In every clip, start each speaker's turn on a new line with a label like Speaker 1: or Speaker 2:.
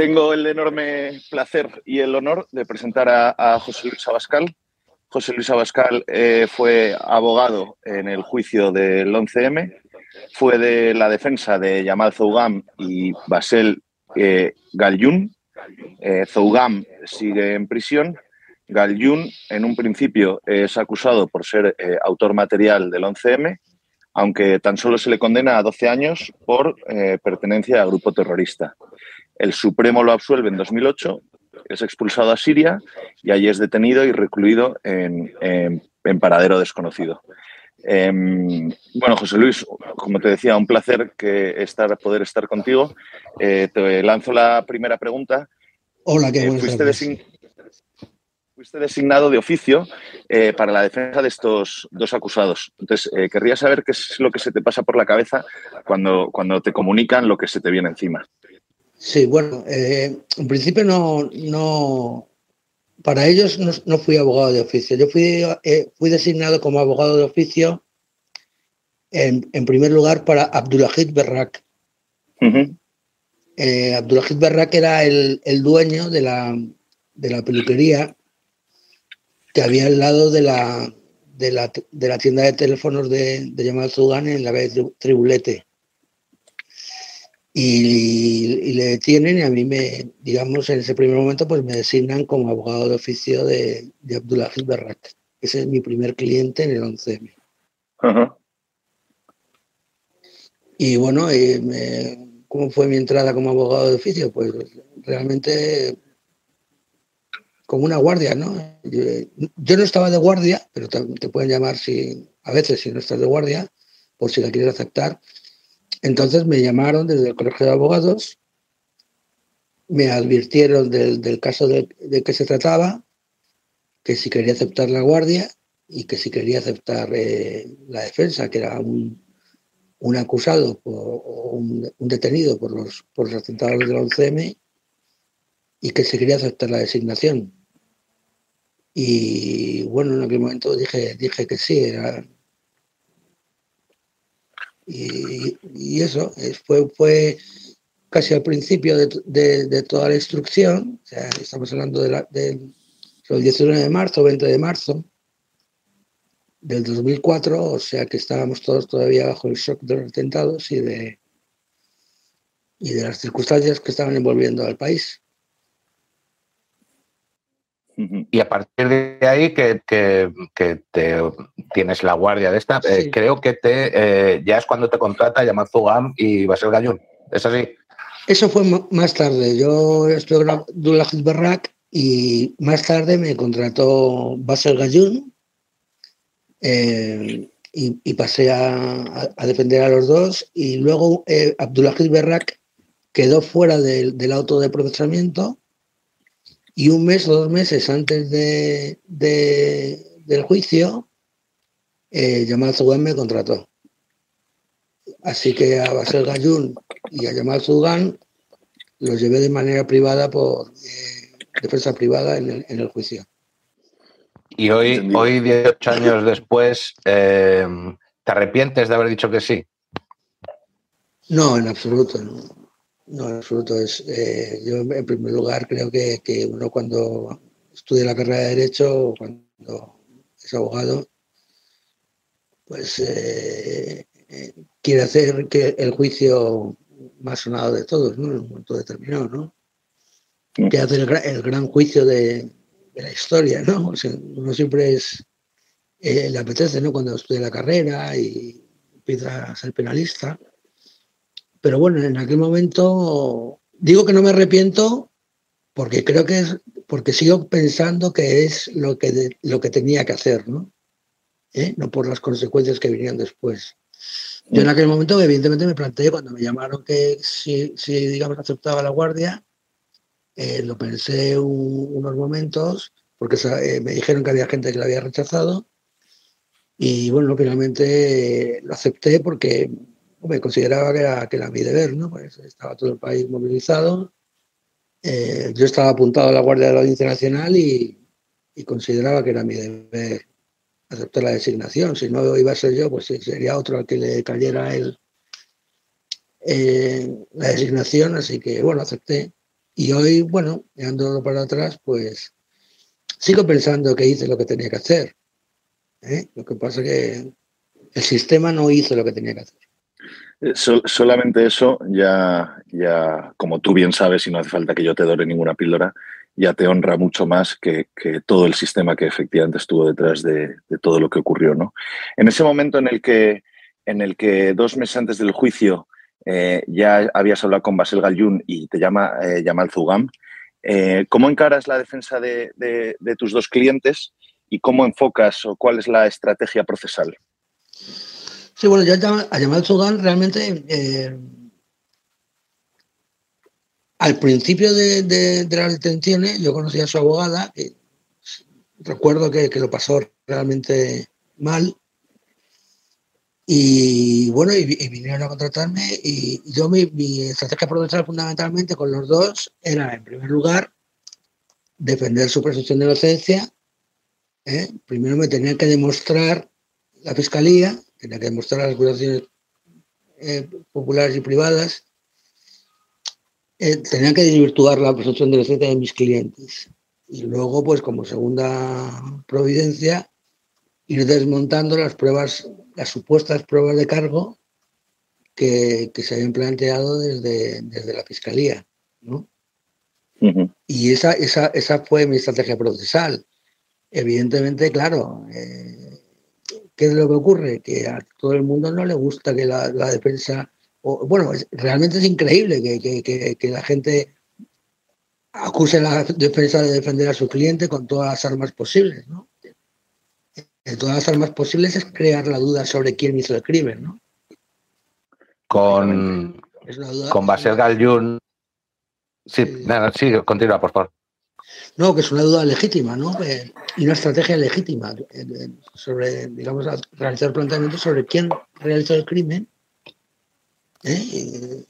Speaker 1: tengo el enorme placer y el honor de presentar a, José Luis Abascal. José Luis Abascal eh, fue abogado en el juicio del 11M, fue de la defensa de Yamal Zougam y Basel eh, Galyun. Eh, Zougam sigue en prisión. Galyun, en un principio, es acusado por ser eh, autor material del 11M, aunque tan solo se le condena a 12 años por eh, pertenencia a grupo terrorista. El Supremo lo absuelve en 2008, es expulsado a Siria y allí es detenido y recluido en, en- en paradero desconocido. Em, bueno, José Luis, como te decía, un placer que estar, poder estar contigo. Eh, te lanzo la primera pregunta.
Speaker 2: Hola, qué
Speaker 1: Eh,
Speaker 2: buenas
Speaker 1: fuiste, design- fuiste designado de oficio eh, para la defensa de estos dos acusados. Entonces, querría saber qué es lo que se te pasa por la cabeza cuando, cuando te comunican lo que se te viene encima.
Speaker 2: Sí, bueno, eh, en principio no, no, para ellos no, no fui abogado de oficio. Yo fui, eh, fui designado como abogado de oficio en, en primer lugar para Abdulahid Berrak.
Speaker 1: Ujú,
Speaker 2: Eh, Abdulahid Berrak era el, el dueño de la, de la peluquería que había al lado de la, de la, de la tienda de teléfonos de, de Yamal en la calle Tri- Tribulete. Y, y le detienen y a mí me, digamos, en ese primer momento pues me designan como abogado de oficio de, de Abdulahid Berrak. Ese es mi primer cliente en el 11M.
Speaker 1: ujú.
Speaker 2: Y bueno, eh, me- ¿cómo fue mi entrada como abogado de oficio? Pues realmente como una guardia, ¿no? Yo, yo no estaba de guardia, pero te, te pueden llamar si a veces si no estás de guardia, por si la quieres aceptar. Entonces me llamaron desde el Colegio de Abogados, me advirtieron del, del caso de, de que se trataba, que si quería aceptar la guardia y que si quería aceptar eh, la defensa, que era un, un acusado o un, un detenido por los, por los atentados del 11M y que se quería aceptar la designación. Y bueno, en aquel momento dije, dije que sí, era. Y, eso eh, fue, fue casi al principio de, de- de toda la instrucción, o sea, estamos hablando de la- del del 19 de marzo, 20 de marzo del 2004, o sea que estábamos todos todavía bajo el shock de los atentados y de, y de las circunstancias que estaban envolviendo al país.
Speaker 3: Y a partir de ahí que, que- que te tienes la guardia de esta, eh, creo que te eh, ya es cuando te contrata Yamazugam y Basel Gallón. ¿Es así?
Speaker 2: Eso fue más tarde. Yo estuve con Abdullah Berrak y más tarde me contrató Basel Gayun eh, y, y pasé a, a- a defender a los dos. Y luego eh, Abdullah Berrak quedó fuera del, del auto de procesamiento y un mes o dos meses antes de, de- del juicio, eh, Yamal Zugan me contrató. Así que a Basel Gayun y a Yamal Zugan los llevé de manera privada por eh, defensa privada en el, en el juicio.
Speaker 3: Y hoy,
Speaker 1: Entendido.
Speaker 3: hoy 18 años después, eh, ¿te arrepientes de haber dicho que sí?
Speaker 2: No, en absoluto, no. No, en absoluto. Es, eh, yo, en primer lugar, creo que, que uno cuando estudia la carrera de Derecho o cuando es abogado, pues eh, eh, quiere hacer que el juicio más sonado de todos, ¿no? En un momento determinado, ¿no? Que hace el, el gran juicio de, de la historia, ¿no? O sea, uno siempre es, eh, le apetece, ¿no? Cuando estudia la carrera y empieza a ser penalista. Pero bueno, en aquel momento digo que no me arrepiento porque creo que es porque sigo pensando que es lo que, lo que tenía que hacer, ¿no? ¿Eh? No por las consecuencias que vinieron después. Yo en aquel momento, evidentemente, me planteé cuando me llamaron que si, si digamos, aceptaba la guardia, eh, lo pensé unos momentos, porque eh, me dijeron que había gente que la había rechazado, y bueno, finalmente lo acepté porque me consideraba que era, que era mi deber, ¿no? Pues estaba todo el país movilizado, eh, yo estaba apuntado a la Guardia de la Audiencia Nacional y, consideraba que era mi deber aceptar la designación. Si no iba a ser yo, pues sería otro al que le cayera el, eh, la designación. Así que, bueno, acepté. Y hoy, bueno, ando para atrás, pues sigo pensando que hice lo que tenía que hacer. ¿eh? Lo que pasa es que el sistema no hizo lo que tenía que hacer.
Speaker 1: Eh, solamente eso ya, ya, como tú bien sabes, y no hace falta que yo te dore ninguna píldora, ya te honra mucho más que, todo el sistema que efectivamente estuvo detrás de, todo lo que ocurrió. ¿no? En ese momento en el que, en el que dos meses antes del juicio eh, ya habías hablado con Basel Galyun y te llama eh, Yamal Zugam, ¿cómo encaras la defensa de, de tus dos clientes y cómo enfocas o cuál es la estrategia procesal?
Speaker 2: Sí, bueno, ya a Yamal Sudán realmente eh, al principio de, las detenciones yo conocí a su abogada, que recuerdo que, lo pasó realmente mal. Y bueno, y, vinieron a contratarme y yo mi, estrategia procesal fundamentalmente con los dos era, en primer lugar, defender su presunción de inocencia. ¿eh? Primero me tenía que demostrar la fiscalía tenía que demostrar las acusaciones eh, populares y privadas, eh, tenía que desvirtuar la presunción de inocencia de mis clientes. Y luego, pues como segunda providencia, ir desmontando las pruebas, las supuestas pruebas de cargo que, se habían planteado desde, desde la Fiscalía. Y esa, esa, esa fue mi estrategia procesal. Evidentemente, claro, eh, ¿Qué es lo que ocurre? Que a todo el mundo no le gusta que la, defensa, o, bueno, realmente es increíble que, la gente acuse a la defensa de defender a su cliente con todas las armas posibles, ¿no? De todas las armas posibles es crear la duda sobre quién hizo el crimen, ¿no?
Speaker 3: Con, con Basel Galjun. Sí, sí, continúa, por favor.
Speaker 2: No, que es una duda legítima, ¿no? y una estrategia legítima sobre, digamos, realizar planteamientos sobre quién realizó el crimen, ¿eh?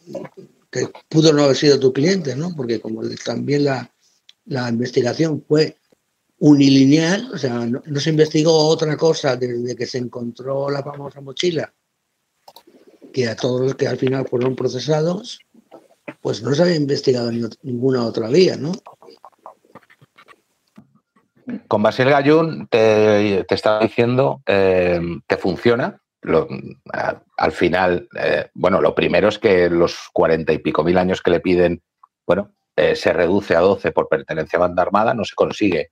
Speaker 2: que pudo no haber sido tu cliente, ¿no? Porque como también la, investigación fue unilineal, o sea, no, se investigó otra cosa desde que se encontró la famosa mochila, que a todos los que al final fueron procesados, pues no se había investigado ninguna otra vía, ¿no?
Speaker 3: Con Basil Gallún te, estaba diciendo eh, que funciona. al final, eh, bueno, lo primero es que los cuarenta y pico mil años que le piden, bueno, eh, se reduce a doce por pertenencia a banda armada, no se consigue,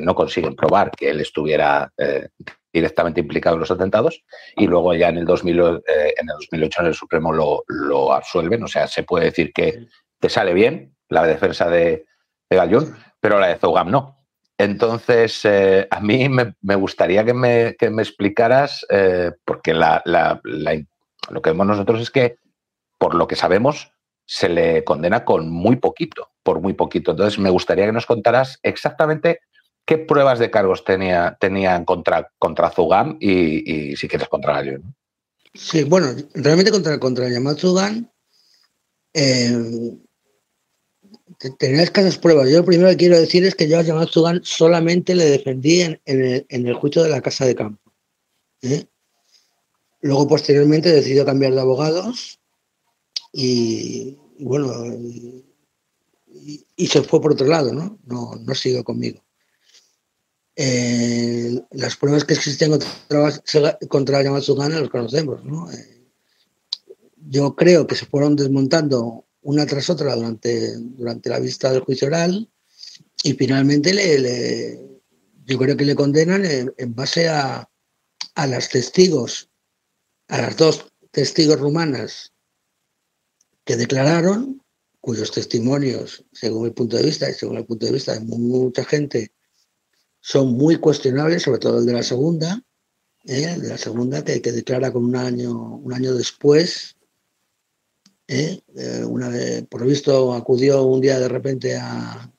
Speaker 3: no consiguen probar que él estuviera directamente implicado en los atentados y luego ya en el, 2000, en el 2008 en el Supremo lo, lo, absuelven, o sea, se puede decir que te sale bien la defensa de, de pero la de Zogam no. Entonces, eh, a mí me, gustaría que me, explicaras, eh, porque lo que vemos nosotros es que, por lo que sabemos, se le condena con muy poquito, por muy poquito. Entonces, me gustaría que nos contaras exactamente qué pruebas de cargos tenía, tenían contra, contra Zugam y, si quieres contra Gallón.
Speaker 2: Sí, bueno, realmente contra, contra Yamal Zugam, eh, tenía escasas pruebas. Yo lo primero que quiero decir es que yo a Jamal Zugan solamente le defendí en, el, juicio de la Casa de Campo. ¿eh? Luego, posteriormente, decidió cambiar de abogados y, bueno, y, se fue por otro lado, ¿no? No, no siguió conmigo. Eh, las pruebas que existen contra, contra Jamal Zugan los conocemos, ¿no? Eh, yo creo que se fueron desmontando una tras otra durante, durante la vista del juicio oral y finalmente le, yo creo que le condenan en, base a, a las testigos, a las dos testigos rumanas que declararon cuyos testimonios, según mi punto de vista y según el punto de vista de mucha gente, son muy cuestionables, sobre todo el de la segunda, ¿eh? de la segunda que, que, declara con un año, un año después. ¿Eh? Eh, una por lo visto, acudió un día de repente a,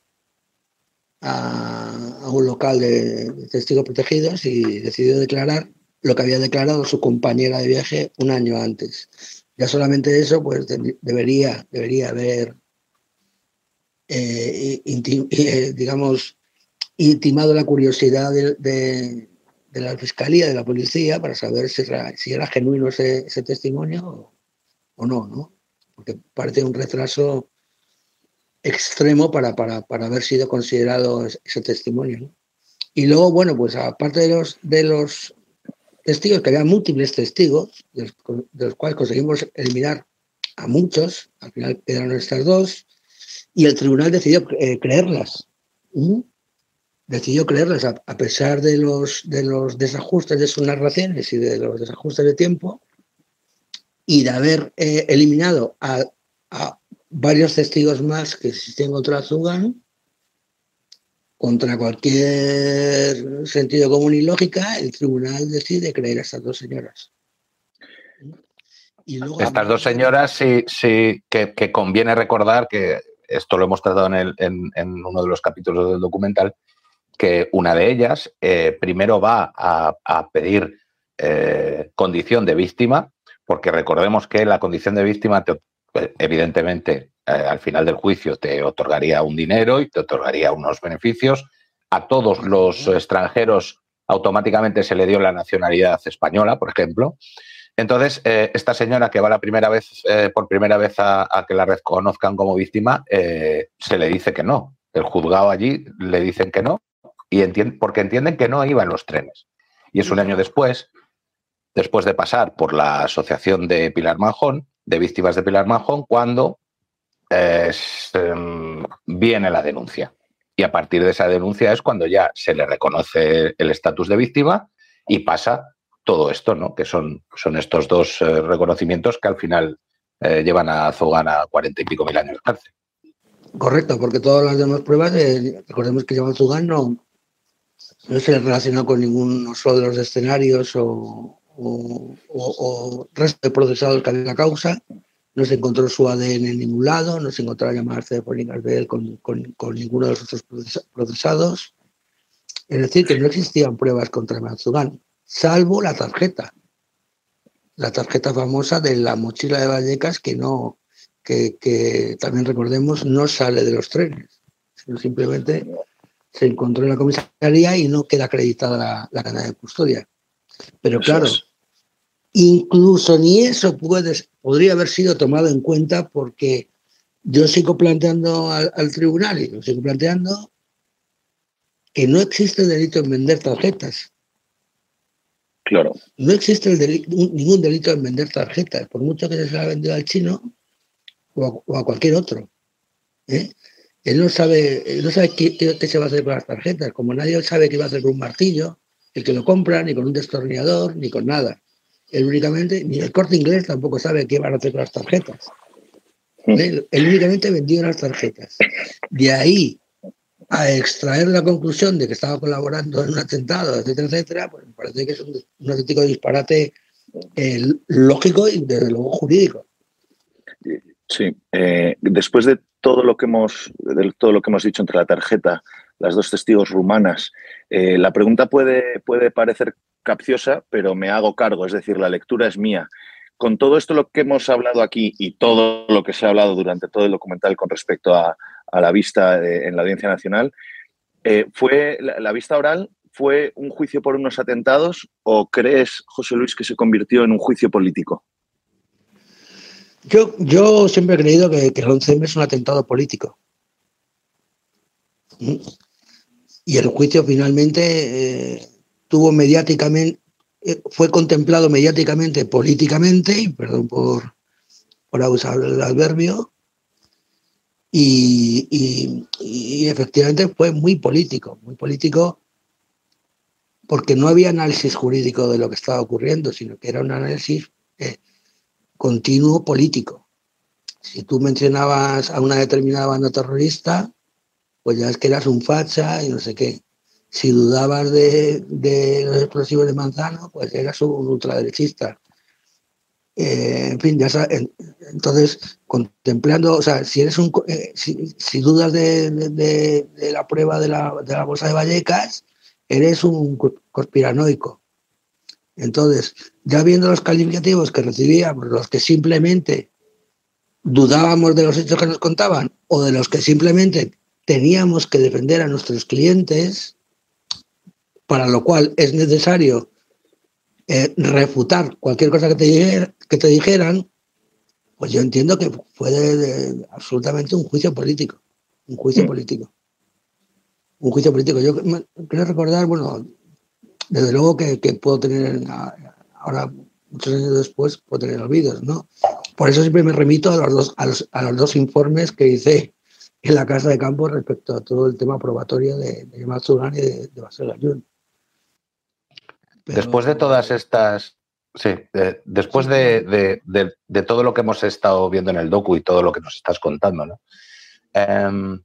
Speaker 2: a, un local de, testigos protegidos y decidió declarar lo que había declarado su compañera de viaje un año antes. Ya solamente eso, pues debería, debería haber, eh, digamos, intimado la curiosidad de, de, la fiscalía, de la policía, para saber si era, si era genuino ese, ese testimonio o, o, no, ¿no? Porque parece un retraso extremo para, para, para haber sido considerado ese testimonio. Y luego, bueno, pues aparte de los, de los testigos, que había múltiples testigos, de los, cuales conseguimos eliminar a muchos, al final quedaron estas dos, y el tribunal decidió eh, creerlas. Decidió creerlas a, a, pesar de los, de los desajustes de sus narraciones y de los desajustes de tiempo, y de haber eh, eliminado a, a, varios testigos más que existían contra Zugan, contra cualquier sentido común y lógica, el tribunal decide creer a estas dos señoras.
Speaker 3: Y luego, estas dos señoras sí, sí que, que, conviene recordar que esto lo hemos tratado en, el, en, en, uno de los capítulos del documental, que una de ellas eh, primero va a, a pedir eh, condición de víctima, porque recordemos que la condición de víctima te, evidentemente eh, al final del juicio te otorgaría un dinero y te otorgaría unos beneficios. A todos los extranjeros automáticamente se le dio la nacionalidad española, por ejemplo. Entonces, eh, esta señora que va la primera vez, eh, por primera vez a, a, que la reconozcan como víctima, eh, se le dice que no. El juzgado allí le dicen que no, y entiende, porque entienden que no iba en los trenes. Y es un año después, después de pasar por la asociación de Pilar Manjón, de víctimas de Pilar Manjón, cuando eh, viene la denuncia. Y a partir de esa denuncia es cuando ya se le reconoce el estatus de víctima y pasa todo esto, ¿no? Que son, son estos dos eh, reconocimientos que al final eh, llevan a Zogan a cuarenta y pico mil años de cárcel.
Speaker 2: Correcto, porque todas las demás pruebas, recordemos que Jamal Zogan no, no se relacionó con ninguno de los escenarios o, o, resto de procesados que había la causa, no se encontró su ADN en ningún lado, no se encontró llamadas telefónicas de él con, con, con, ninguno de los otros procesados. Es decir, que no existían pruebas contra Matsugan, salvo la tarjeta. La tarjeta famosa de la mochila de Vallecas que no, que, que también recordemos, no sale de los trenes, sino simplemente se encontró en la comisaría y no queda acreditada la cadena de custodia. Pero claro, incluso ni eso puede, podría haber sido tomado en cuenta porque yo sigo planteando al, al, tribunal y lo sigo planteando que no existe delito en vender tarjetas.
Speaker 1: Claro.
Speaker 2: No existe el delito, ningún delito en vender tarjetas, por mucho que se la vendido al chino o a, o a cualquier otro. ¿eh? Él no sabe, él no sabe qué, qué, qué, se va a hacer con las tarjetas, como nadie sabe qué va a hacer con un martillo, el que lo compra, ni con un destornillador, ni con nada. Él únicamente, ni el corte inglés tampoco sabe qué van a hacer con las tarjetas. Él, él únicamente vendió las tarjetas. De ahí a extraer la conclusión de que estaba colaborando en un atentado, etcétera, etcétera, pues me parece que es un, un auténtico disparate eh, lógico y desde luego jurídico.
Speaker 1: Sí, eh, después de todo lo que hemos de todo lo que hemos dicho entre la tarjeta, las dos testigos rumanas, eh, la pregunta puede, puede parecer capciosa, pero me hago cargo, es decir, la lectura es mía. Con todo esto lo que hemos hablado aquí y todo lo que se ha hablado durante todo el documental con respecto a, a la vista de, en la Audiencia Nacional, eh, ¿fue la, la, vista oral fue un juicio por unos atentados o crees, José Luis, que se convirtió en un juicio político?
Speaker 2: Yo, yo siempre he creído que, que el 11M es un atentado político. Y el juicio finalmente eh, tuvo mediáticamente, eh, fue contemplado mediáticamente, políticamente, y perdón por, por abusar del adverbio, y, y, y, efectivamente fue muy político, muy político porque no había análisis jurídico de lo que estaba ocurriendo, sino que era un análisis eh, continuo político. si tú mencionabas a una determinada banda terrorista, pues ya es que eras un facha y no sé qué. Si dudabas de, los explosivos de Manzano, pues eras un ultraderechista. Eh, en fin, ya sabes, entonces, contemplando, o sea, si eres un, eh, si, dudas de, la prueba de la, de la bolsa de Vallecas, eres un conspiranoico. Entonces, ya viendo los calificativos que recibíamos, los que simplemente dudábamos de los hechos que nos contaban o de los que simplemente teníamos que defender a nuestros clientes, para lo cual es necesario eh, refutar cualquier cosa que te, que te dijeran, pues yo entiendo que fue absolutamente un juicio político, un juicio mm. político. Un juicio político. Yo quiero recordar, bueno, desde luego que, que puedo tener ahora muchos años después puedo tener olvidos, ¿no? Por eso siempre me remito a los dos, a los, a los dos informes que hice en la Casa de Campo respecto a todo el tema probatorio de, de y de, de Basel
Speaker 3: Después de todas estas. Sí, después de, de, todo lo que hemos estado viendo en el docu y todo lo que nos estás contando, ¿no? Em,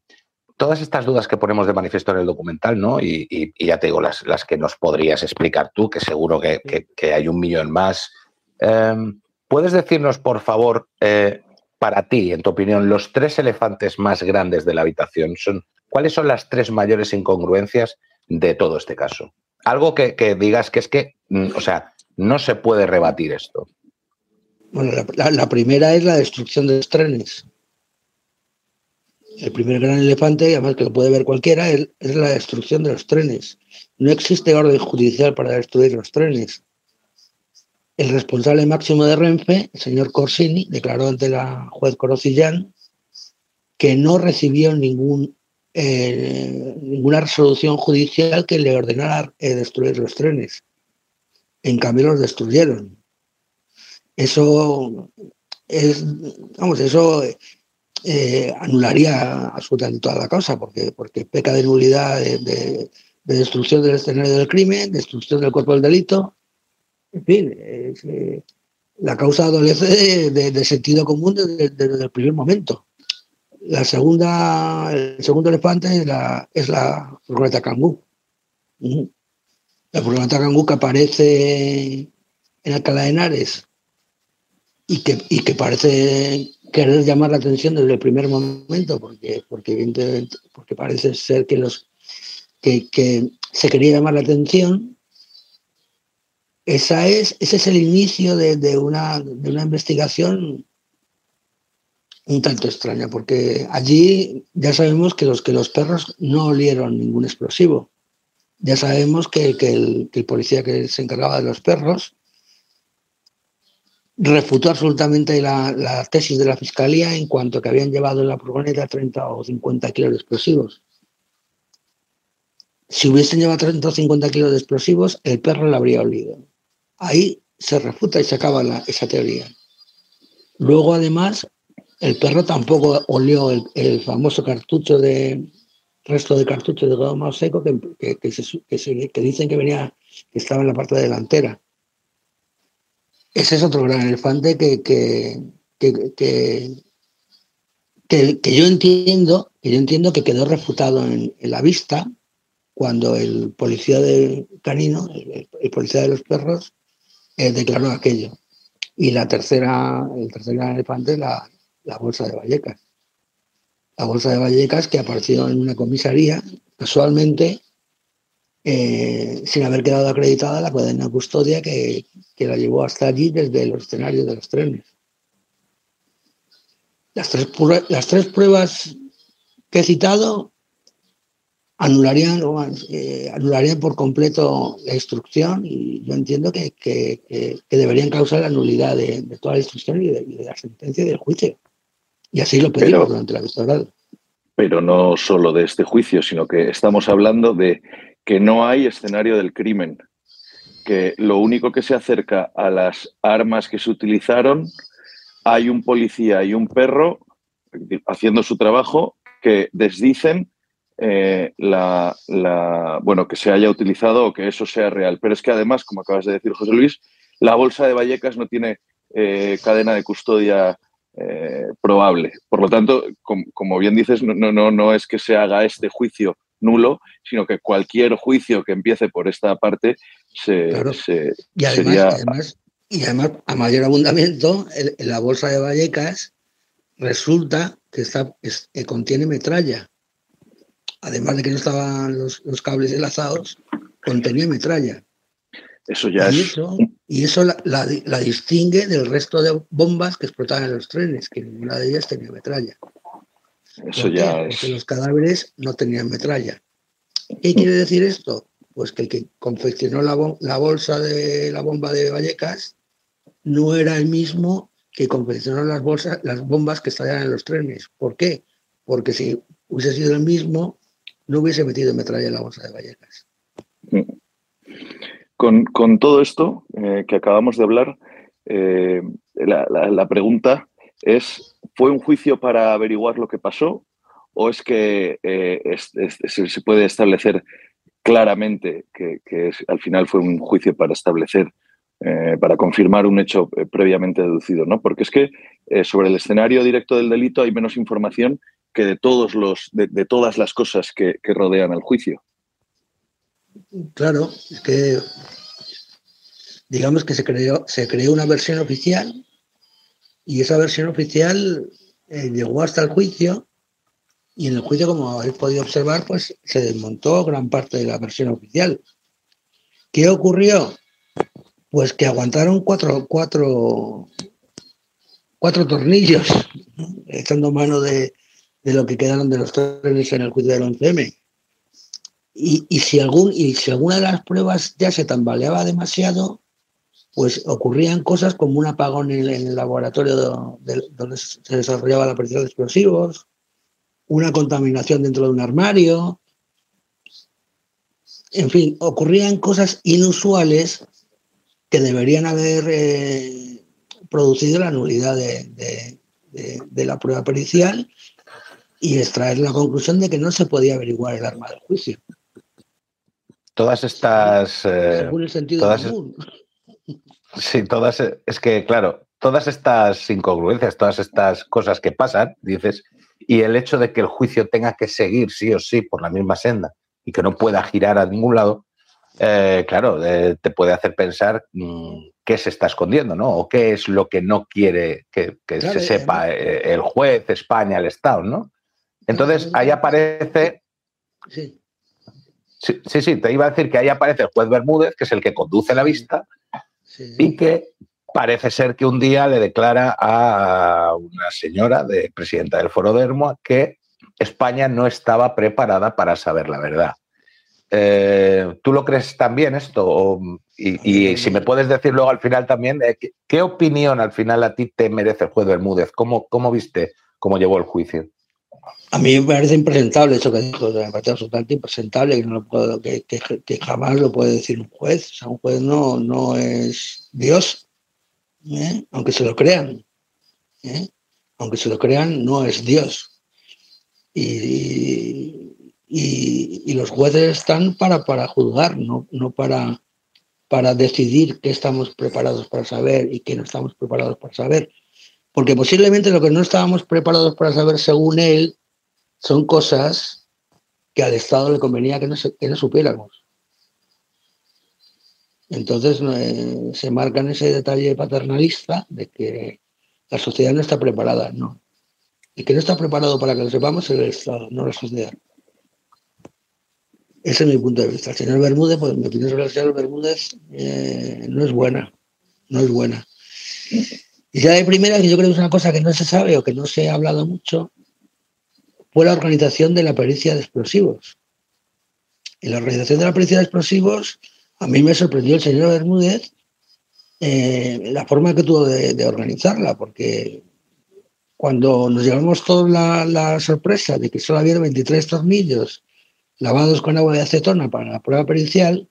Speaker 3: todas estas dudas que ponemos de manifiesto en el documental, ¿no? Y, ya te digo, las, las, que nos podrías explicar tú, que seguro que, que hay un millón más. Em, ¿Puedes decirnos, por favor, eh, para ti, en tu opinión, los tres elefantes más grandes de la habitación? Son, ¿Cuáles son las tres mayores incongruencias de todo este caso? Algo que, digas que es que, mm, o sea, no se puede rebatir esto.
Speaker 2: Bueno, la, primera es la destrucción de los trenes. El primer gran elefante, además que lo puede ver cualquiera, es la destrucción de los trenes. No existe orden judicial para destruir los trenes. El responsable máximo de Renfe, el señor Corsini, declaró ante la juez Corocillán que no recibió eh, ninguna resolución judicial que le ordenara eh, destruir los trenes. En cambio, los destruyeron. Eso es, vamos, eso eh, anularía absolutamente toda la causa, porque, porque peca de nulidad de, de destrucción del escenario del crimen, destrucción del cuerpo del delito, en fin, eh, la causa adolece de, sentido común desde, el primer momento. La segunda, el segundo elefante es la, es la furgoneta Kangoo. La furgoneta Kangoo que aparece en Alcalá de Henares y que, y que parece querer llamar la atención desde el primer momento, porque, porque, porque parece ser que, los, que, que se quería llamar la atención esa es, ese es el inicio de, una, de una investigación un tanto extraña, porque allí ya sabemos que los, que los perros no olieron ningún explosivo. Ya sabemos que, el, policía que se encargaba de los perros refutó absolutamente la, la, tesis de la fiscalía en cuanto que habían llevado en la furgoneta 30 o 50 kilos de explosivos. Si hubiesen llevado 30 o 50 kilos de explosivos, el perro lo habría olido ahí se refuta y se acaba esa teoría. Luego, además, el perro tampoco olió el, famoso cartucho de resto de cartucho de goma seco que, que, dicen que venía, que estaba en la parte delantera. Ese es otro gran elefante que, que, yo entiendo, que yo entiendo que quedó refutado en, la vista cuando el policía de canino, el policía de los perros, eh, declaró aquello. Y la tercera, el tercer gran elefante, la, la bolsa de Vallecas. La bolsa de Vallecas que apareció en una comisaría, casualmente, eh, sin haber quedado acreditada la cadena custodia que, que, la llevó hasta allí desde los escenarios de los trenes. Las tres, las tres pruebas que he citado anularían, eh, anularían por completo la instrucción y yo entiendo que, que, deberían causar la nulidad de, toda la instrucción y de, la sentencia del juicio. Y así lo pedimos durante la vista
Speaker 1: Pero no solo de este juicio, sino que estamos hablando de que no hay escenario del crimen, que lo único que se acerca a las armas que se utilizaron, hay un policía y un perro haciendo su trabajo que desdicen eh, la, bueno, que se haya utilizado o que eso sea real. Pero es que además, como acabas de decir, José Luis, la bolsa de Vallecas no tiene eh, cadena de custodia eh, probable. Por lo tanto, como, bien dices, no, no, no es que se haga este juicio nulo, sino que cualquier juicio que empiece por esta parte se,
Speaker 2: y además, y además, a mayor abundamiento, en la bolsa de Vallecas resulta que, está, contiene metralla. Además de que no estaban los, cables enlazados, contenía metralla.
Speaker 1: Eso ya
Speaker 2: y
Speaker 1: es.
Speaker 2: Eso, y eso la, distingue del resto de bombas que explotaban en los trenes, que ninguna de ellas tenía metralla.
Speaker 1: Eso ya
Speaker 2: es. Porque los cadáveres no tenían metralla. ¿Qué quiere decir esto? Pues que el que confeccionó la, la bolsa de la bomba de Vallecas no era el mismo que confeccionó las bolsas, las bombas que estallaban en los trenes. ¿Por qué? Porque si hubiese sido el mismo, no hubiese metido metralla en la bolsa de Vallecas.
Speaker 1: Con, todo esto eh, que acabamos de hablar, eh, la, pregunta es, ¿fue un juicio para averiguar lo que pasó o es que eh, se puede establecer claramente que, al final fue un juicio para establecer para confirmar un hecho previamente deducido, ¿no? Porque es que sobre el escenario directo del delito hay menos información que de todos los, de, todas las cosas que, rodean al juicio.
Speaker 2: Claro, es que digamos que se creó, se creó una versión oficial y esa versión oficial llegó hasta el juicio y en el juicio, como habéis podido observar, pues se desmontó gran parte de la versión oficial. ¿Qué ocurrió? Pues que aguantaron cuatro, cuatro, cuatro tornillos, echando mano de, lo que quedaron de los trenes en el juicio del 11M. Y, si algún, y si alguna de las pruebas ya se tambaleaba demasiado, pues ocurrían cosas como un apagón en, el laboratorio donde se desarrollaba la operación de explosivos, una contaminación dentro de un armario. En fin, ocurrían cosas inusuales que deberían haber eh, producido la nulidad de, la prueba pericial y extraer la conclusión de que no se podía averiguar el arma del juicio.
Speaker 3: Todas estas...
Speaker 2: Eh, Según el sentido todas, común.
Speaker 3: Sí, todas... Es que, claro, todas estas incongruencias, todas estas cosas que pasan, dices, y el hecho de que el juicio tenga que seguir sí o sí por la misma senda y que no pueda girar a ningún lado, eh, claro, eh, te puede hacer pensar mm, qué se está escondiendo, ¿no? O qué es lo que no quiere que, se sepa eh, el juez, España, el Estado, ¿no? Entonces, ahí aparece... Sí. sí. Sí, te iba a decir que ahí aparece el juez Bermúdez, que es el que conduce la vista, y que parece ser que un día le declara a una señora de presidenta del Foro de que España no estaba preparada para saber la verdad. Eh, ¿Tú lo crees también esto? y, si me puedes decir luego al final también, eh, ¿qué, opinión al final a ti te merece el juez Bermúdez? ¿Cómo, cómo viste cómo llevó el juicio?
Speaker 2: A mí me parece impresentable eso que dijo, me parece absolutamente impresentable, que, no puedo, que, jamás lo puede decir un juez. O sea, un juez no, no es Dios, ¿eh? aunque se lo crean. Aunque se lo crean, no es Dios. y y, los jueces están para, para juzgar, no, no para, para decidir qué estamos preparados para saber y qué no estamos preparados para saber. Porque posiblemente lo que no estábamos preparados para saber, según él, son cosas que al Estado le convenía que no, que no supiéramos. Entonces eh, se marca en ese detalle paternalista de que la sociedad no está preparada, no. Y que no está preparado para que lo sepamos el Estado, no la sociedad. Ese es mi punto de vista. El señor Bermúdez, pues mi opinión sobre el señor Bermúdez eh, no es buena. No es buena. Y ya de primera, que yo creo que es una cosa que no se sabe o que no se ha hablado mucho, fue la organización de la pericia de explosivos. En la organización de la pericia de explosivos, a mí me sorprendió el señor Bermúdez eh, la forma que tuvo de, organizarla, porque cuando nos llevamos toda la, sorpresa de que solo había 23 tornillos lavados con agua de acetona para la prueba pericial,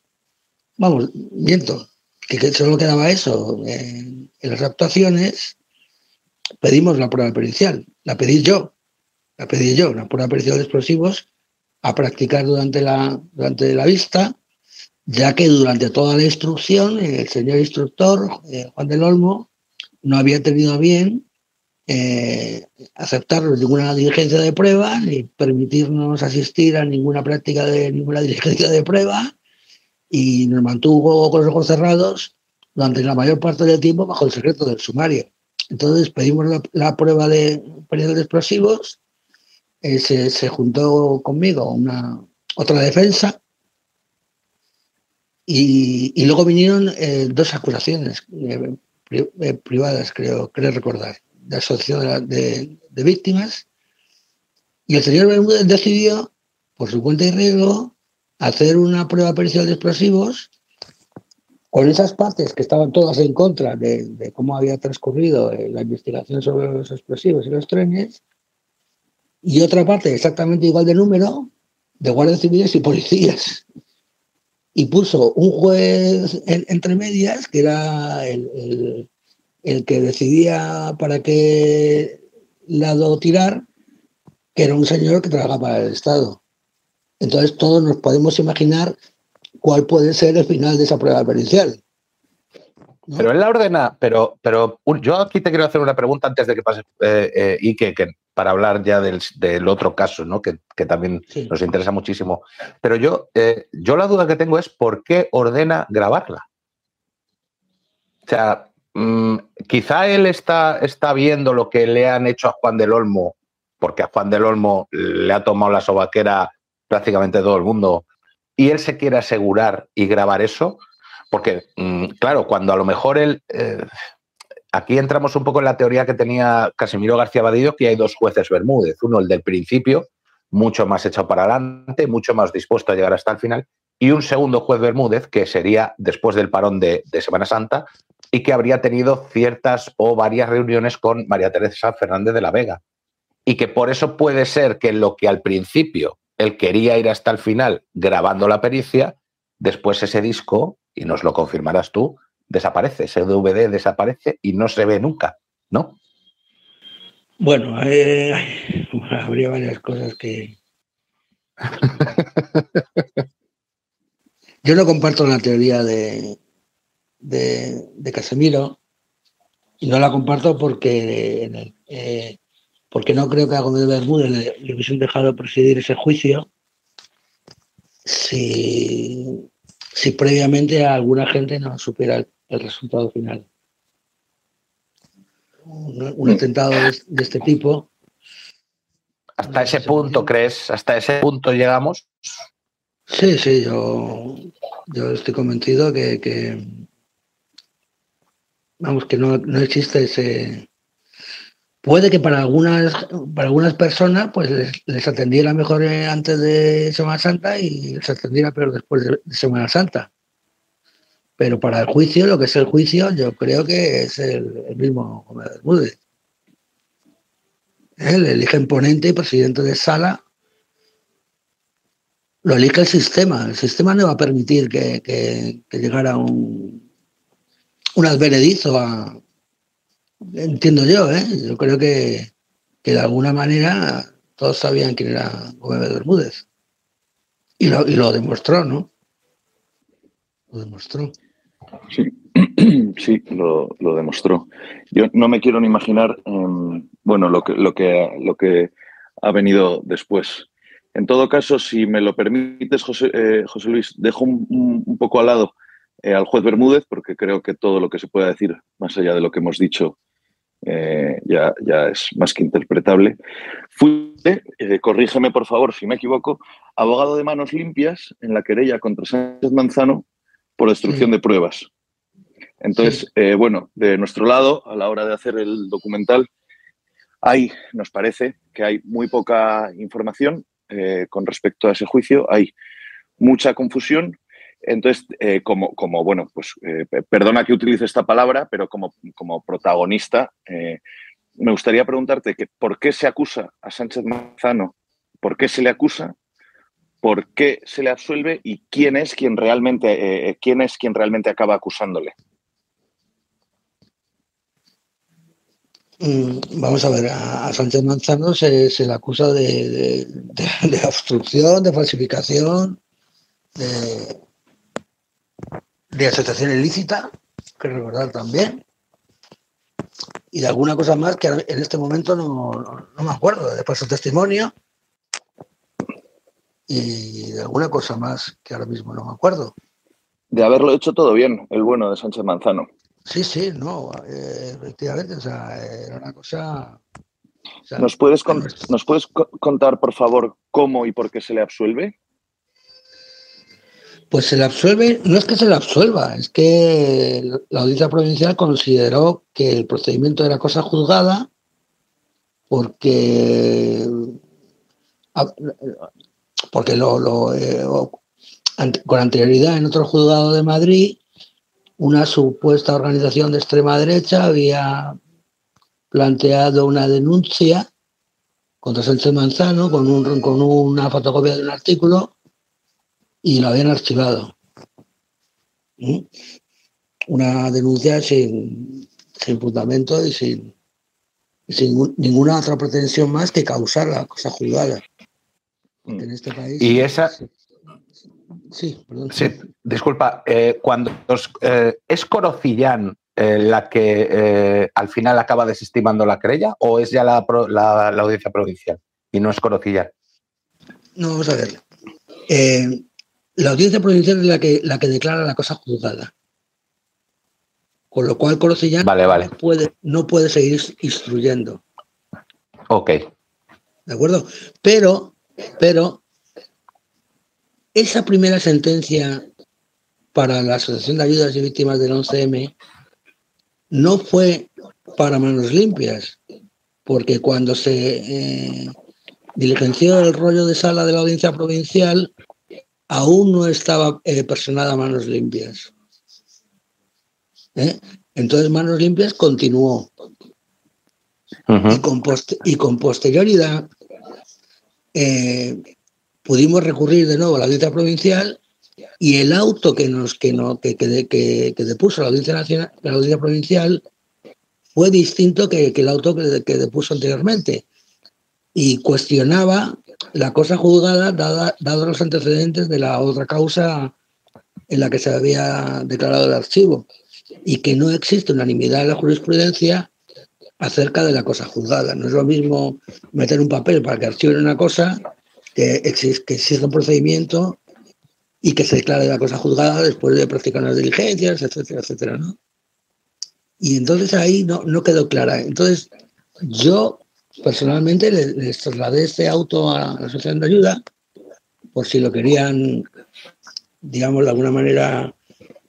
Speaker 2: vamos, miento, que, solo quedaba eso. En, las actuaciones pedimos la prueba pericial, la pedí yo, la pedí yo, una prueba pericial de explosivos a practicar durante la, durante la vista, ya que durante toda la instrucción el señor instructor, eh, Juan del Olmo, no había tenido bien eh, aceptarnos ninguna diligencia de prueba ni permitirnos asistir a ninguna práctica de ninguna diligencia de prueba y nos mantuvo con los ojos cerrados durante la mayor parte del tiempo bajo el secreto del sumario. Entonces pedimos la, prueba de de explosivos, eh, se, juntó conmigo una otra defensa y, luego vinieron eh, dos acusaciones eh, privadas, creo, creo recordar, de asociación de, de, víctimas. Y el señor Bermúdez decidió, por su cuenta y riesgo, hacer una prueba pericial de explosivos con esas partes que estaban todas en contra de, cómo había transcurrido la investigación sobre los explosivos y los trenes, y otra parte exactamente igual de número de guardias civiles y policías. Y puso un juez entre medias, que era el, el, que decidía para qué lado tirar, que era un señor que trabajaba para el Estado. Entonces todos nos podemos imaginar cuál puede ser el final de esa prueba pericial.
Speaker 3: Pero él la ordena, pero, pero yo aquí te quiero hacer una pregunta antes de que pase eh, eh, y que, para hablar ya del, otro caso, ¿no? que, también nos interesa muchísimo. Pero yo, eh, yo la duda que tengo es por qué ordena grabarla. O sea, mm, quizá él está, está viendo lo que le han hecho a Juan del Olmo, porque a Juan del Olmo le ha tomado la sobaquera prácticamente todo el mundo, y él se quiere asegurar y grabar eso, porque, mm, claro, cuando a lo mejor él... Eh, aquí entramos un poco en la teoría que tenía Casimiro García Badillo, que hay dos jueces Bermúdez, uno el del principio, mucho más echado para adelante, mucho más dispuesto a llegar hasta el final, y un segundo juez Bermúdez, que sería después del parón de, de Semana Santa, y que habría tenido ciertas o varias reuniones con María Teresa Fernández de la Vega. Y que por eso puede ser que lo que al principio él quería ir hasta el final grabando la pericia, después ese disco, y nos lo confirmarás tú, desaparece, ese DVD desaparece y no se ve nunca, ¿no?
Speaker 2: Bueno, eh, habría varias cosas que... Yo no comparto la teoría de, de, Casemiro y no la comparto porque eh, porque no creo que a Gómez Bermúdez le, hubiesen dejado presidir ese juicio si, si previamente alguna gente no supiera el, resultado final. Un, atentado de, este tipo.
Speaker 3: ¿Hasta ese punto crees? ¿Hasta ese punto llegamos?
Speaker 2: Sí, sí, yo, yo estoy convencido que, que vamos, que no, no existe ese, Puede que para algunas, para algunas personas pues les, atendiera mejor eh, antes de Semana Santa y les atendiera peor después de, Semana Santa. Pero para el juicio, lo que es el juicio, yo creo que es el, mismo Gómez Bermúdez. Él elige ponente y presidente de sala. Lo elige el sistema. El sistema no va a permitir que, que, llegara un, un advenedizo a, entiendo yo, ¿eh? Yo creo que, de alguna manera todos sabían quién era Gómez Bermúdez. Y lo, y lo demostró, ¿no? Lo demostró.
Speaker 1: Sí, sí lo, demostró. Yo no me quiero ni imaginar, em, bueno, lo que, lo, que, lo que ha venido después. En todo caso, si me lo permites, José, eh, José Luis, dejo un, poco al lado eh, al juez Bermúdez, porque creo que todo lo que se pueda decir, más allá de lo que hemos dicho, eh, ya, ya, es más que interpretable. Fui, eh, corrígeme por favor si me equivoco, abogado de manos limpias en la querella contra Sánchez Manzano por destrucción de pruebas. Entonces, eh, bueno, de nuestro lado, a la hora de hacer el documental, hay, nos parece que hay muy poca información con respecto a ese juicio, hay mucha confusión entonces, eh, como, como, bueno, pues eh, perdona que utilice esta palabra, pero como, como protagonista, eh, me gustaría preguntarte que por qué se acusa a Sánchez Manzano, por qué se le acusa, por qué se le absuelve y quién es quien realmente, quién es quien realmente acaba acusándole.
Speaker 2: Mm, vamos a ver, a Sánchez Manzano se, le acusa de, de obstrucción, de falsificación, de, de asociación ilícita, que recordar también. y de alguna cosa más que en este momento no, no, me acuerdo. Después su testimonio y de alguna cosa más que ahora mismo no me acuerdo.
Speaker 1: De haberlo hecho todo bien, el bueno de Sánchez Manzano.
Speaker 2: Sí, sí, no, eh, efectivamente, o sea, era una cosa...
Speaker 1: ¿Nos, puedes ¿Nos puedes contar, por favor, cómo y por qué se le absuelve?
Speaker 2: Pues se le absuelve, no es que se le absuelva, es que la audiencia provincial consideró que el procedimiento era cosa juzgada porque, porque lo, eh, con anterioridad en otro juzgado de Madrid, una supuesta organización de extrema derecha había planteado una denuncia contra Sánchez Manzano con, un, con una fotocopia de un artículo y lo habían archivado. ¿Mm? Una denuncia sin, fundamento y sin, sin ninguna otra pretensión más que causar la cosa juzgada.
Speaker 3: En este país. Y esa. Sí, perdón. Sí, disculpa, eh, cuando eh, es Corocillán eh, la que al final acaba desestimando la querella o es ya la, la, audiencia provincial y no es Corocillán?
Speaker 2: No, vamos a ver. La audiencia provincial es la que, la que declara la cosa juzgada. Con lo cual Corocellán
Speaker 3: vale, vale.
Speaker 2: No, puede, no puede seguir instruyendo.
Speaker 3: Ok.
Speaker 2: ¿De acuerdo? Pero, pero, esa primera sentencia para la Asociación de Ayudas y Víctimas del 11M no fue para manos limpias, porque cuando se eh, diligenció el rollo de sala de la audiencia provincial, aún no estaba eh, personada a manos limpias. ¿Eh? Entonces Manos Limpias continuó. y, con y, con posterioridad eh, pudimos recurrir de nuevo a la audiencia provincial y el auto que nos que no que, que, depuso la audiencia nacional la audiencia provincial fue distinto que, el auto que, depuso anteriormente y cuestionaba la cosa juzgada, dados los antecedentes de la otra causa en la que se había declarado el archivo, y que no existe unanimidad en la jurisprudencia acerca de la cosa juzgada. No es lo mismo meter un papel para que archiven una cosa que, existe, que exista un procedimiento y que se declare la cosa juzgada después de practicar las diligencias, etcétera, etcétera. ¿no? Y entonces ahí no, no quedó clara. Entonces, yo personalmente les, trasladé este auto a la asociación de ayuda por si lo querían, digamos, de alguna manera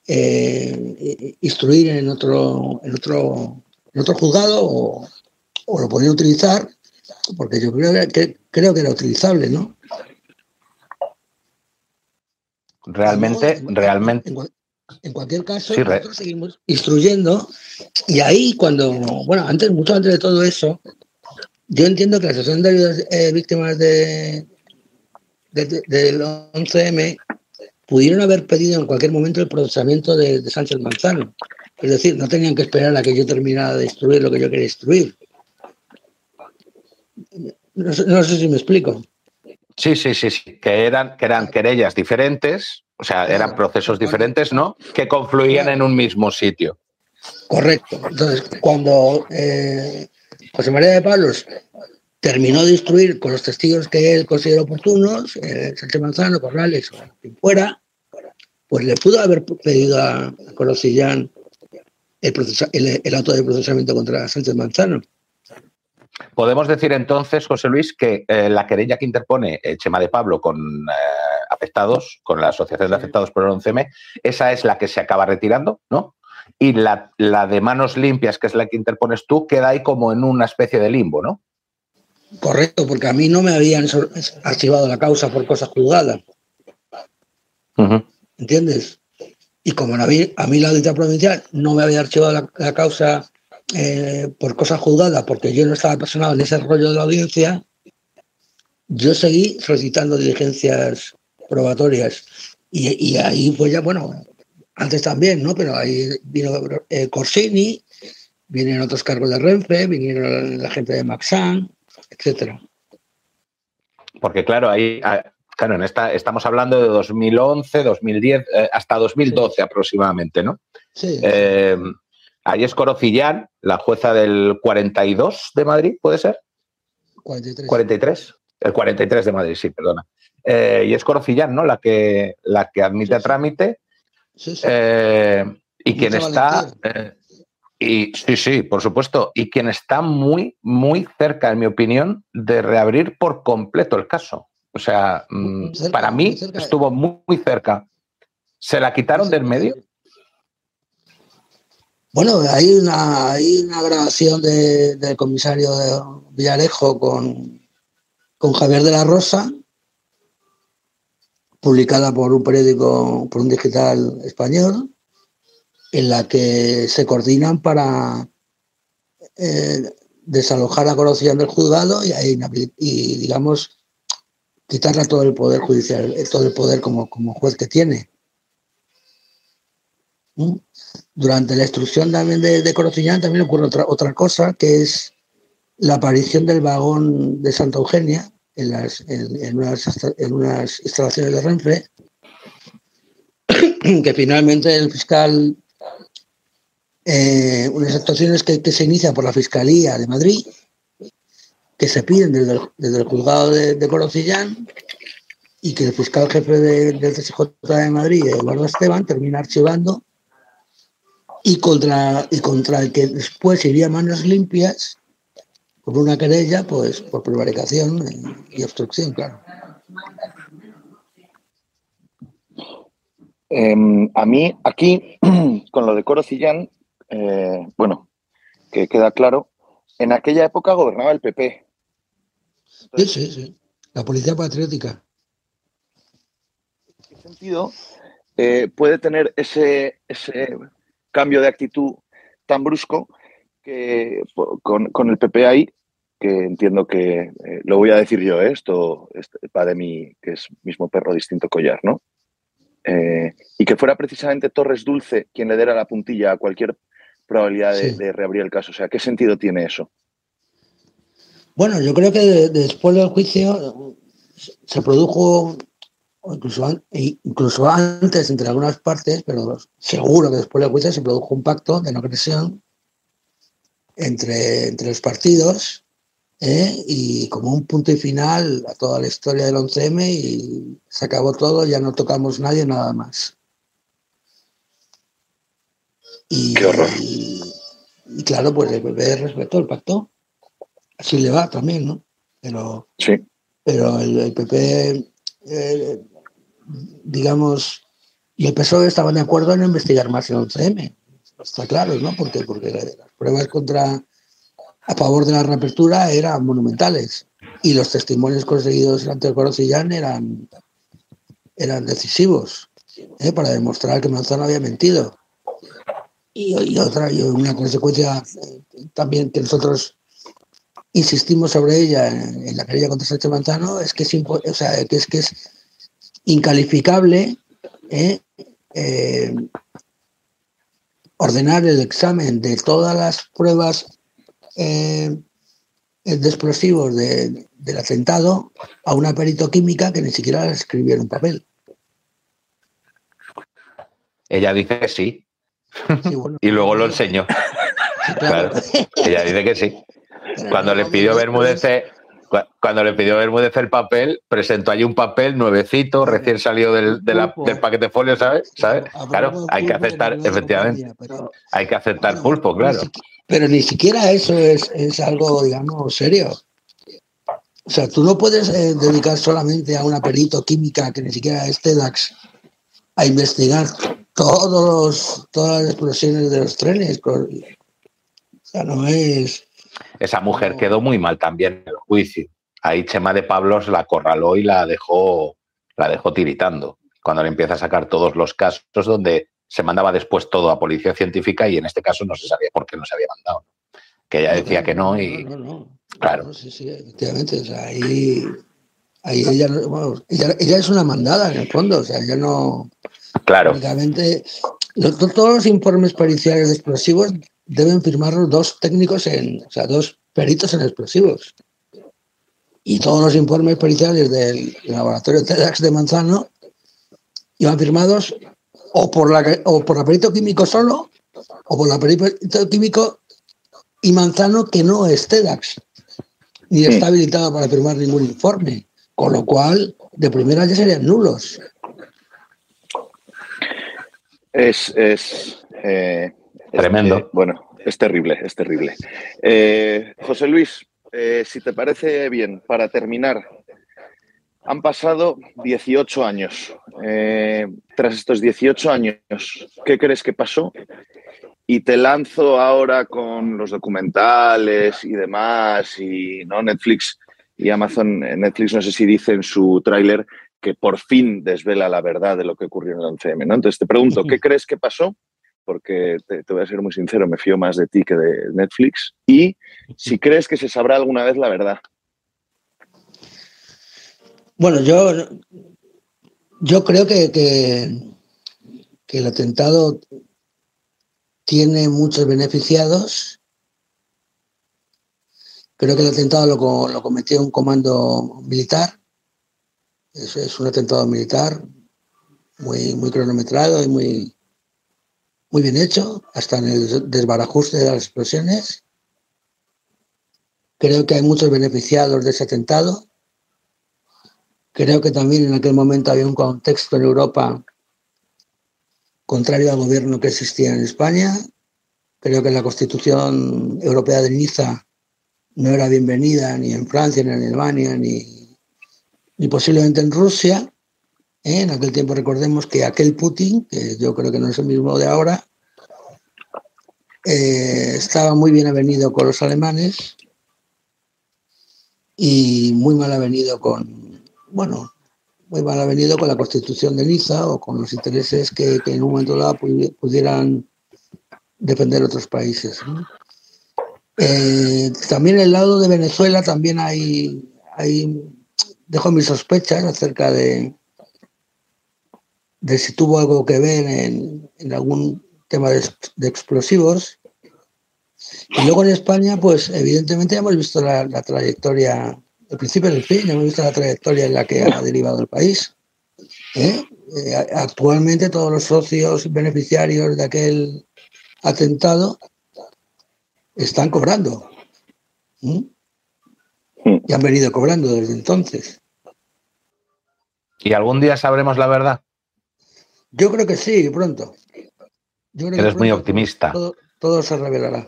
Speaker 2: eh, instruir en otro, en otro, en otro juzgado o, lo podían utilizar, porque yo creo que, creo que era utilizable, ¿no?
Speaker 3: Realmente, realmente.
Speaker 2: En, cualquier caso, nosotros seguimos instruyendo y ahí cuando, bueno, antes, mucho antes de todo eso, yo entiendo que la Asociación de Ayudas eh, Víctimas de, del 11M pudieron haber pedido en cualquier momento el procesamiento de, Sánchez Manzano. Es decir, no tenían que esperar a que yo terminara de destruir lo que yo quería destruir. No, sé si me explico.
Speaker 3: Sí, sí, sí, sí, que eran, que eran querellas diferentes, o sea, eran procesos diferentes, ¿no? Que confluían en un mismo sitio.
Speaker 2: Correcto. Entonces, cuando eh, José María de Palos terminó de instruir con los testigos que él consideró oportunos, eh, Sánchez Manzano, Corrales o quien fuera, pues le pudo haber pedido a, Corosillán el, auto de procesamiento contra Sánchez Manzano.
Speaker 3: Podemos decir entonces, José Luis, que eh, la querella que interpone el Chema de Pablo con eh, afectados, con la Asociación de Afectados por el 11M, esa es la que se acaba retirando, ¿no? Y la, de manos limpias, que es la que interpones tú, queda ahí como en una especie de limbo, ¿no?
Speaker 2: Correcto, porque a mí no me habían archivado la causa por cosas juzgadas. ¿Entiendes? Y como a mí, a mí la audiencia provincial no me había archivado la, causa eh, por cosas juzgadas, porque yo no estaba personado en ese rollo de la audiencia, yo seguí solicitando diligencias probatorias. Y, y ahí pues ya, bueno, antes también, ¿no? Pero ahí vino eh, Corsini, vienen otros cargos de Renfe, vinieron la gente de Maxan, etcétera.
Speaker 3: Porque claro, ahí, ah, claro, en esta estamos hablando de 2011, 2010, eh, hasta 2012 aproximadamente, ¿no?
Speaker 2: Sí.
Speaker 3: Eh, ahí es Corocillán, la jueza del 42 de Madrid, ¿puede ser?
Speaker 2: 43.
Speaker 3: 43. El 43 de Madrid, sí, perdona. Eh, y es Corocillán, ¿no? La que, la que admite a trámite.
Speaker 2: Sí, sí.
Speaker 3: Eh, y quien está. eh, y sí, sí, por supuesto. Y quien está muy, muy cerca, en mi opinión, de reabrir por completo el caso. O sea, mm,
Speaker 2: Cerca,
Speaker 3: para mí estuvo muy, muy cerca. ¿Se la quitaron del medio?
Speaker 2: Bueno, hay una, hay una grabación de- del comisario de Villarejo con, con Javier de la Rosa, publicada por un periódico, por un digital español, en la que se coordinan para eh, desalojar a Corocillán del juzgado y, y, digamos, quitarle todo el poder judicial, todo el poder como, como juez que tiene. ¿Mm? Durante la instrucción también de, de también ocurre otra, otra cosa, que es la aparición del vagón de Santa Eugenia en, las, unas, instalaciones de Renfe, que finalmente el fiscal, eh, unas actuaciones que, se inician por la Fiscalía de Madrid, que se piden desde el, juzgado de, de, Corocillán y que el fiscal jefe de, del CSJ de Madrid, Eduardo Esteban, termina archivando y contra, y contra el que después iría manos limpias por una querella, pues por prevaricación y obstrucción, claro.
Speaker 1: Eh, a mí, aquí, con lo de Corocillán, eh, bueno, que queda claro, en aquella época gobernaba el PP.
Speaker 2: Entonces, sí, sí, sí. La policía patriótica.
Speaker 1: ¿En qué sentido eh, puede tener ese, ese cambio de actitud tan brusco que con, con, el PP ahí, que entiendo que eh, lo voy a decir yo, ¿eh? esto, esto, va de mí, que es mismo perro, distinto collar, ¿no? Eh, y que fuera precisamente Torres Dulce quien le diera la puntilla a cualquier probabilidad de, sí. de, reabrir el caso. O sea, ¿qué sentido tiene eso?
Speaker 2: Bueno, yo creo que de, después del juicio se produjo, incluso, incluso antes entre algunas partes, pero seguro que después del juicio se produjo un pacto de no agresión entre, entre los partidos ¿eh? y como un punto y final a toda la historia del 11M y se acabó todo, ya no tocamos nadie nada más. Y,
Speaker 1: Qué horror.
Speaker 2: Y, y, claro, pues el PP respetó el pacto. Así le va también, ¿no? Pero,
Speaker 1: sí.
Speaker 2: pero el, el PP, eh, digamos, y el PSOE estaban de acuerdo en investigar más el 11M. Está claro, ¿no? Porque, porque las pruebas contra a favor de la reapertura eran monumentales y los testimonios conseguidos ante el Corocillán eran, eran decisivos ¿eh? para demostrar que Manzano había mentido. Y, otra, y una consecuencia eh, también que nosotros insistimos sobre ella en, en la querella contra Sánchez Manzano es que es, o sea, que es, que es incalificable ¿eh? ordenar el examen de todas las pruebas eh, de explosivos de, del atentado a una perito química que ni siquiera escribió en un papel.
Speaker 3: Ella dice que sí. sí bueno, y luego lo enseñó. Sí, claro. claro. Ella dice que sí. Pero cuando no, le pidió Bermúdez, cuando le pidió Bermúdez el papel, presentó allí un papel nuevecito, recién salido del, de la, del paquete folio, ¿sabes? ¿sabes? Claro, hay que aceptar, efectivamente. Hay que aceptar pulpo, claro.
Speaker 2: Pero ni siquiera eso es, es algo, digamos, serio. O sea, tú no puedes eh, dedicar solamente a una perito química que ni siquiera es TEDAX a investigar todos todas las explosiones de los trenes. O sea, no es...
Speaker 3: Esa mujer quedó muy mal también en juicio. Ahí Chema de Pablos la acorraló y la dejó, la dejó tiritando. Cuando le empieza a sacar todos los casos donde se mandaba después todo a policía científica y en este caso no se sabía por qué no se había mandado. Que ella decía que no y.
Speaker 2: No, no, no.
Speaker 3: Claro.
Speaker 2: sí, sí, efectivamente. O sea, ahí, ahí ella, bueno, ella, ella, es una mandada en el fondo. O sea, ella no.
Speaker 3: Claro.
Speaker 2: Todos los informes periciales de explosivos deben firmarlos dos técnicos en. O sea, dos peritos en explosivos. Y todos los informes periciales del laboratorio TEDAX de Manzano iban firmados o por la o por la perito químico solo o por la perito químico y Manzano que no es TEDx, ni está habilitado para firmar ningún informe, con lo cual de primera ya serían nulos.
Speaker 1: Es, es
Speaker 3: eh, tremendo.
Speaker 1: Eh, bueno, es terrible, es terrible. Eh, José Luis, si te parece bien, para terminar, han pasado 18 años. tras estos 18 años, ¿qué crees que pasó? Y te lanzo ahora con los documentales y demás, y no Netflix y Amazon, Netflix no sé si dice en su tráiler que por fin desvela la verdad de lo que ocurrió en el 11M. ¿no? Entonces te pregunto, ¿qué crees que pasó? Porque te, voy a ser muy sincero, me fío más de ti que de Netflix. Y si crees que se sabrá alguna vez la verdad.
Speaker 2: Bueno, yo, yo creo que, que el atentado tiene muchos beneficiados. Creo que el atentado lo, cometió un comando militar. Es, es, un atentado militar muy, muy cronometrado y muy, muy bien hecho, hasta en el desbarajuste de las explosiones. Creo que hay muchos beneficiados de ese atentado. Creo que también en aquel momento había un contexto en Europa contrario al gobierno que existía en España. Creo que la Constitución Europea de Niza no era bienvenida ni en Francia, ni en Alemania, ni, ni posiblemente en Rusia. En aquel tiempo recordemos que aquel Putin, que yo creo que no es el mismo de ahora, eh, estaba muy bien avenido con los alemanes y muy mal avenido con, bueno, muy mal venido con la constitución de Niza o con los intereses que, en un momento dado pudieran defender otros países. Eh, también el lado de Venezuela también hay, hay dejo mis sospechas acerca de, de si tuvo algo que ver en, algún tema de, explosivos. Y luego en España, pues evidentemente hemos visto la trayectoria el principio del fin, hemos visto la trayectoria en la que ha derivado el país. ¿eh? Eh, actualmente todos los socios beneficiarios de aquel atentado están cobrando. Hmm. Y han venido cobrando desde entonces.
Speaker 3: ¿Y algún día sabremos la verdad?
Speaker 2: Yo creo que sí, pronto.
Speaker 3: Eres muy optimista.
Speaker 2: todo se revelará.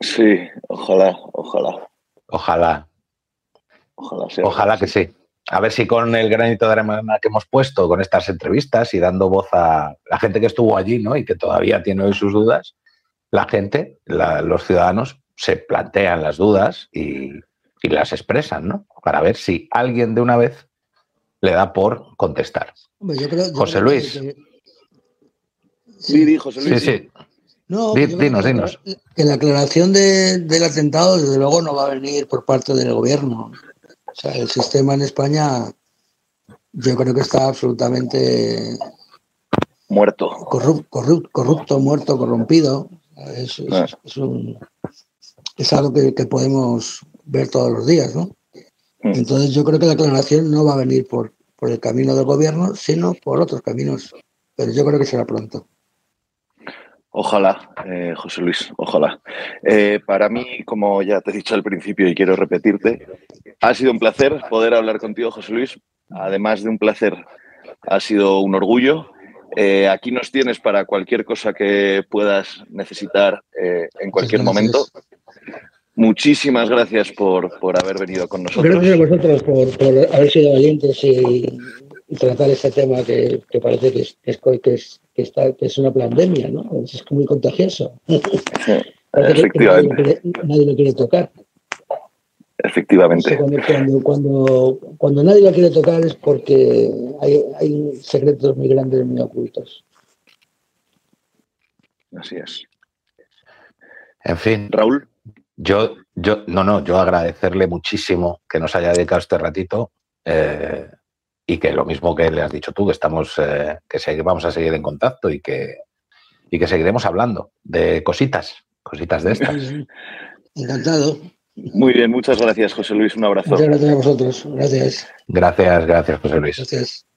Speaker 1: Sí, ojalá, ojalá.
Speaker 3: Ojalá. Ojalá, que sí. A ver si con el granito de arena que hemos puesto, con estas entrevistas y dando voz a la gente que estuvo allí ¿no? y que todavía tiene hoy sus dudas, la gente, los ciudadanos, se plantean las dudas y, las expresan, ¿no? Para ver si alguien de una vez le da por contestar. José Luis.
Speaker 1: Sí, José Luis.
Speaker 3: Sí, sí. No, dinos, dinos.
Speaker 2: Que la aclaración del atentado, desde luego, no va a venir por parte del gobierno. O sea, el sistema en España yo creo que está absolutamente
Speaker 1: muerto.
Speaker 2: corrupto, muerto, corrompido. Es, algo que, podemos ver todos los días, ¿no? Mm. Entonces yo creo que la aclaración no va a venir por, por el camino del gobierno, sino por otros caminos. Pero yo creo que será pronto.
Speaker 1: Ojalá, eh, José Luis, ojalá. Eh, para mí, como ya te he dicho al principio y quiero repetirte, ha sido un placer poder hablar contigo, José Luis. Además de un placer, ha sido un orgullo. Eh, aquí nos tienes para cualquier cosa que puedas necesitar en cualquier momento. Muchísimas gracias por, haber venido con nosotros.
Speaker 2: Gracias a vosotros por, por haber sido valientes y, tratar este tema que, parece que es, que es que, está, que es una pandemia, ¿no? Es muy contagioso.
Speaker 1: Efectivamente.
Speaker 2: nadie, lo quiere tocar.
Speaker 1: Efectivamente.
Speaker 2: Cuando, cuando, cuando, nadie lo quiere tocar es porque hay, hay secretos muy grandes, muy ocultos.
Speaker 1: Así es.
Speaker 3: En fin.
Speaker 1: Raúl.
Speaker 3: Yo, yo, no, no, yo agradecerle muchísimo que nos haya dedicado este ratito. Eh, y que lo mismo que le has dicho tú, que estamos, eh, que vamos a seguir en contacto y que, y que seguiremos hablando de cositas, cositas de estas.
Speaker 2: Encantado.
Speaker 1: Muy bien, muchas gracias, José Luis. Un abrazo.
Speaker 2: Muchas gracias a vosotros. Gracias.
Speaker 3: Gracias, gracias, José Luis.
Speaker 2: Gracias.